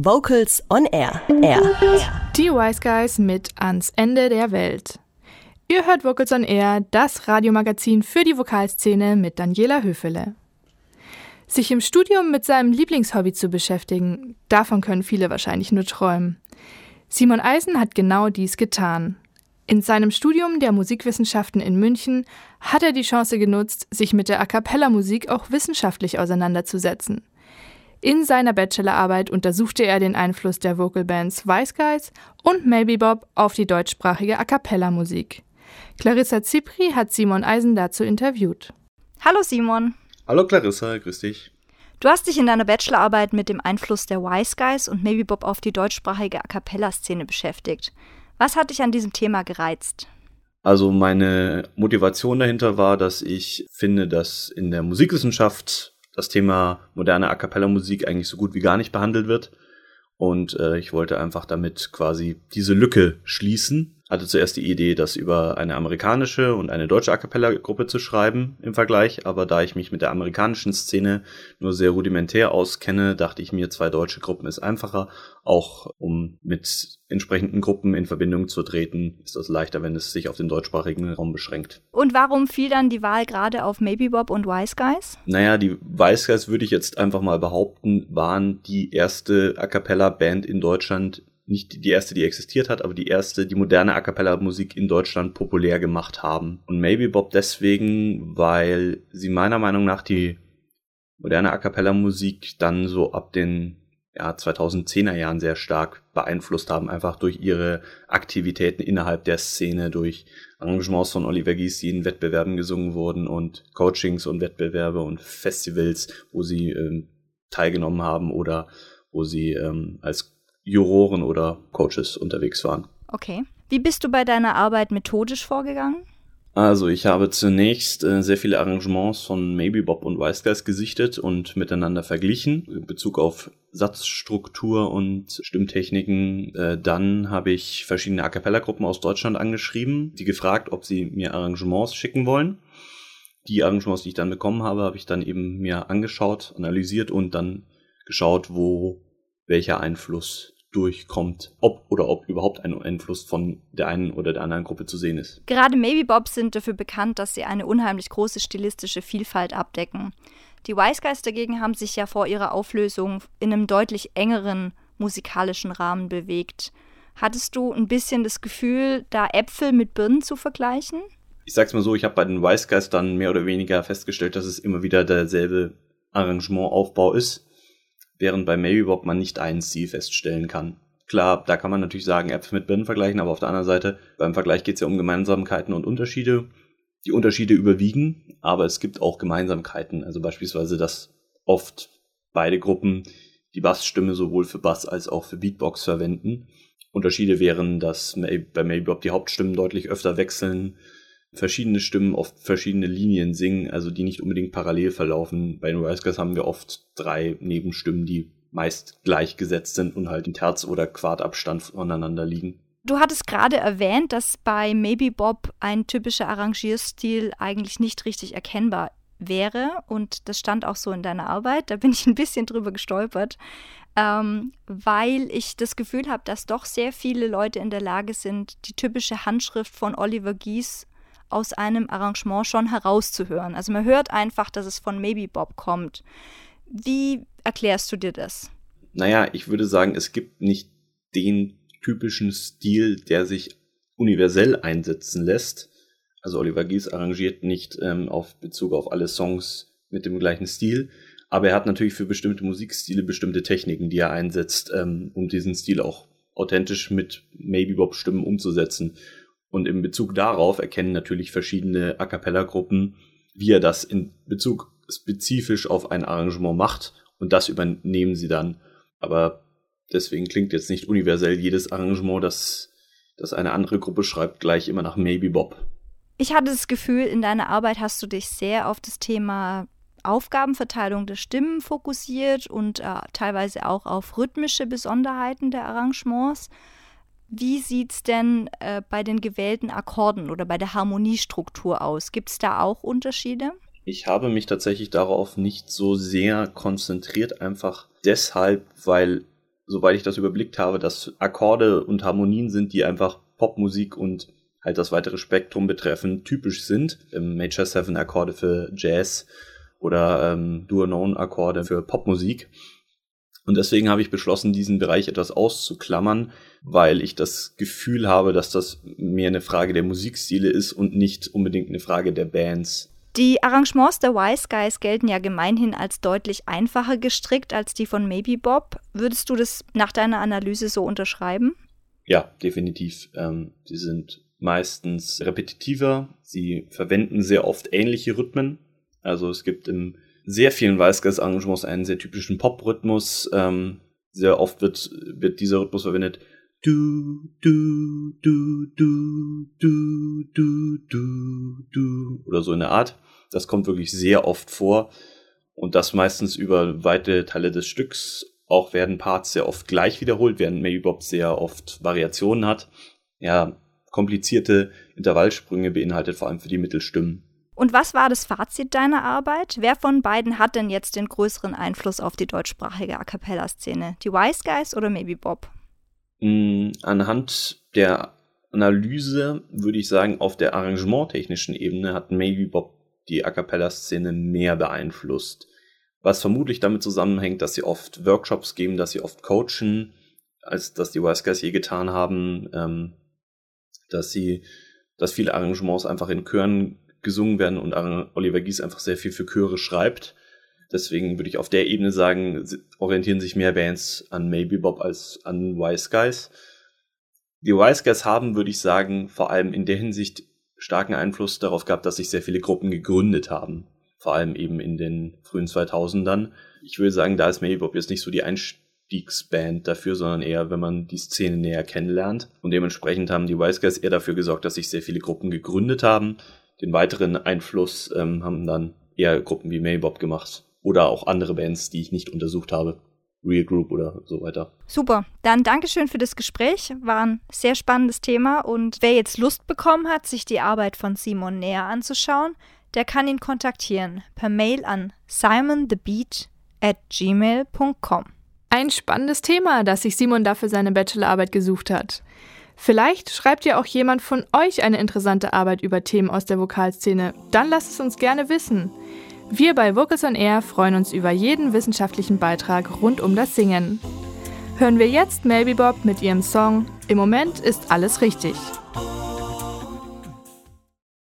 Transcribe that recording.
Vocals on Air. Air. Die Wise Guys mit ans Ende der Welt. Ihr hört Vocals on Air, das Radiomagazin für die Vokalszene mit Daniela Höfele. Sich im Studium mit seinem Lieblingshobby zu beschäftigen, davon können viele wahrscheinlich nur träumen. Simon Eisen hat genau dies getan. In seinem Studium der Musikwissenschaften in München hat er die Chance genutzt, sich mit der A cappella Musik auch wissenschaftlich auseinanderzusetzen. In seiner Bachelorarbeit untersuchte er den Einfluss der Vocalbands Wise Guys und Maybe Bob auf die deutschsprachige A cappella Musik. Clarissa Zipri hat Simon Eisen dazu interviewt. Hallo Simon. Hallo Clarissa, grüß dich. Du hast dich in deiner Bachelorarbeit mit dem Einfluss der Wise Guys und Maybe Bob auf die deutschsprachige A cappella Szene beschäftigt. Was hat dich an diesem Thema gereizt? Also meine Motivation dahinter war, dass ich finde, dass in der Musikwissenschaft das Thema moderne A cappella Musik eigentlich so gut wie gar nicht behandelt wird. Und äh, ich wollte einfach damit quasi diese Lücke schließen hatte zuerst die Idee, das über eine amerikanische und eine deutsche A cappella Gruppe zu schreiben im Vergleich, aber da ich mich mit der amerikanischen Szene nur sehr rudimentär auskenne, dachte ich mir, zwei deutsche Gruppen ist einfacher, auch um mit entsprechenden Gruppen in Verbindung zu treten, ist das leichter, wenn es sich auf den deutschsprachigen Raum beschränkt. Und warum fiel dann die Wahl gerade auf Maybe Bob und Wise Guys? Naja, die Wise Guys würde ich jetzt einfach mal behaupten, waren die erste A cappella Band in Deutschland, nicht die erste, die existiert hat, aber die erste, die moderne A cappella Musik in Deutschland populär gemacht haben. Und Maybe Bob deswegen, weil sie meiner Meinung nach die moderne A cappella Musik dann so ab den ja, 2010er Jahren sehr stark beeinflusst haben, einfach durch ihre Aktivitäten innerhalb der Szene, durch Arrangements von Oliver Gies, die in Wettbewerben gesungen wurden und Coachings und Wettbewerbe und Festivals, wo sie ähm, teilgenommen haben oder wo sie ähm, als Juroren oder Coaches unterwegs waren. Okay. Wie bist du bei deiner Arbeit methodisch vorgegangen? Also ich habe zunächst äh, sehr viele Arrangements von Maybe Bob und Guys gesichtet und miteinander verglichen in Bezug auf Satzstruktur und Stimmtechniken. Äh, dann habe ich verschiedene A cappella Gruppen aus Deutschland angeschrieben, die gefragt, ob sie mir Arrangements schicken wollen. Die Arrangements, die ich dann bekommen habe, habe ich dann eben mir angeschaut, analysiert und dann geschaut, wo welcher Einfluss durchkommt, ob oder ob überhaupt ein Einfluss von der einen oder der anderen Gruppe zu sehen ist. Gerade Maybe Bobs sind dafür bekannt, dass sie eine unheimlich große stilistische Vielfalt abdecken. Die Wise Guys dagegen haben sich ja vor ihrer Auflösung in einem deutlich engeren musikalischen Rahmen bewegt. Hattest du ein bisschen das Gefühl, da Äpfel mit Birnen zu vergleichen? Ich sag's mal so, ich habe bei den Wise Guys dann mehr oder weniger festgestellt, dass es immer wieder derselbe Arrangementaufbau ist während bei Maybe man nicht einen Stil feststellen kann. Klar, da kann man natürlich sagen, Äpfel mit Birnen vergleichen, aber auf der anderen Seite, beim Vergleich geht es ja um Gemeinsamkeiten und Unterschiede. Die Unterschiede überwiegen, aber es gibt auch Gemeinsamkeiten. Also beispielsweise, dass oft beide Gruppen die Bassstimme sowohl für Bass als auch für Beatbox verwenden. Unterschiede wären, dass bei Maybe die Hauptstimmen deutlich öfter wechseln, verschiedene Stimmen oft verschiedene Linien singen, also die nicht unbedingt parallel verlaufen. Bei den Rice haben wir oft drei Nebenstimmen, die meist gleichgesetzt sind und halt in Terz- oder Quartabstand voneinander liegen. Du hattest gerade erwähnt, dass bei Maybe Bob ein typischer Arrangierstil eigentlich nicht richtig erkennbar wäre und das stand auch so in deiner Arbeit. Da bin ich ein bisschen drüber gestolpert, ähm, weil ich das Gefühl habe, dass doch sehr viele Leute in der Lage sind, die typische Handschrift von Oliver Gies aus einem Arrangement schon herauszuhören. Also man hört einfach, dass es von Maybe Bob kommt. Wie erklärst du dir das? Naja, ich würde sagen, es gibt nicht den typischen Stil, der sich universell einsetzen lässt. Also Oliver Gies arrangiert nicht ähm, auf Bezug auf alle Songs mit dem gleichen Stil, aber er hat natürlich für bestimmte Musikstile bestimmte Techniken, die er einsetzt, ähm, um diesen Stil auch authentisch mit Maybe Bob Stimmen umzusetzen. Und in Bezug darauf erkennen natürlich verschiedene A cappella-Gruppen, wie er das in Bezug spezifisch auf ein Arrangement macht. Und das übernehmen sie dann. Aber deswegen klingt jetzt nicht universell jedes Arrangement, das, das eine andere Gruppe schreibt, gleich immer nach Maybe Bob. Ich hatte das Gefühl, in deiner Arbeit hast du dich sehr auf das Thema Aufgabenverteilung der Stimmen fokussiert und äh, teilweise auch auf rhythmische Besonderheiten der Arrangements. Wie sieht es denn äh, bei den gewählten Akkorden oder bei der Harmoniestruktur aus? Gibt es da auch Unterschiede? Ich habe mich tatsächlich darauf nicht so sehr konzentriert, einfach deshalb, weil soweit ich das überblickt habe, dass Akkorde und Harmonien sind, die einfach Popmusik und halt das weitere Spektrum betreffen, typisch sind. Im Major 7 Akkorde für Jazz oder ähm, Duo-Known-Akkorde für Popmusik. Und deswegen habe ich beschlossen, diesen Bereich etwas auszuklammern, weil ich das Gefühl habe, dass das mehr eine Frage der Musikstile ist und nicht unbedingt eine Frage der Bands. Die Arrangements der Wise Guys gelten ja gemeinhin als deutlich einfacher gestrickt als die von Maybe Bob. Würdest du das nach deiner Analyse so unterschreiben? Ja, definitiv. Ähm, sie sind meistens repetitiver. Sie verwenden sehr oft ähnliche Rhythmen. Also es gibt in sehr vielen Weißgeist-Arrangements einen sehr typischen Pop-Rhythmus. Ähm, sehr oft wird, wird dieser Rhythmus verwendet. Du, du, du, du, du, du, du, du. Oder so in der Art. Das kommt wirklich sehr oft vor. Und das meistens über weite Teile des Stücks. Auch werden Parts sehr oft gleich wiederholt, während Maybe Bob sehr oft Variationen hat. Ja, komplizierte Intervallsprünge beinhaltet, vor allem für die Mittelstimmen. Und was war das Fazit deiner Arbeit? Wer von beiden hat denn jetzt den größeren Einfluss auf die deutschsprachige A cappella-Szene? Die Wise Guys oder Maybe Bob? Mm, anhand der Analyse würde ich sagen, auf der arrangementtechnischen Ebene hat Maybe Bob die A cappella-Szene mehr beeinflusst. Was vermutlich damit zusammenhängt, dass sie oft Workshops geben, dass sie oft coachen, als dass die Wise Guys je getan haben. Ähm, dass sie, dass viele Arrangements einfach in Chören gesungen werden und Oliver Gies einfach sehr viel für Chöre schreibt. Deswegen würde ich auf der Ebene sagen, orientieren sich mehr Bands an Maybe Bob als an Wise Guys. Die Wise Guys haben, würde ich sagen, vor allem in der Hinsicht starken Einfluss darauf gehabt, dass sich sehr viele Gruppen gegründet haben. Vor allem eben in den frühen 2000ern. Ich würde sagen, da ist Maybe Bob jetzt nicht so die Einstiegsband dafür, sondern eher, wenn man die Szene näher kennenlernt. Und dementsprechend haben die Wise Guys eher dafür gesorgt, dass sich sehr viele Gruppen gegründet haben. Den weiteren Einfluss ähm, haben dann eher Gruppen wie Maybob gemacht. Oder auch andere Bands, die ich nicht untersucht habe. Real Group oder so weiter. Super. Dann Dankeschön für das Gespräch. War ein sehr spannendes Thema. Und wer jetzt Lust bekommen hat, sich die Arbeit von Simon näher anzuschauen, der kann ihn kontaktieren per Mail an simonthebeat at gmail.com. Ein spannendes Thema, das sich Simon da für seine Bachelorarbeit gesucht hat. Vielleicht schreibt ja auch jemand von euch eine interessante Arbeit über Themen aus der Vokalszene. Dann lasst es uns gerne wissen. Wir bei Vocals on Air freuen uns über jeden wissenschaftlichen Beitrag rund um das Singen. Hören wir jetzt Maybe Bob mit ihrem Song Im Moment ist alles richtig.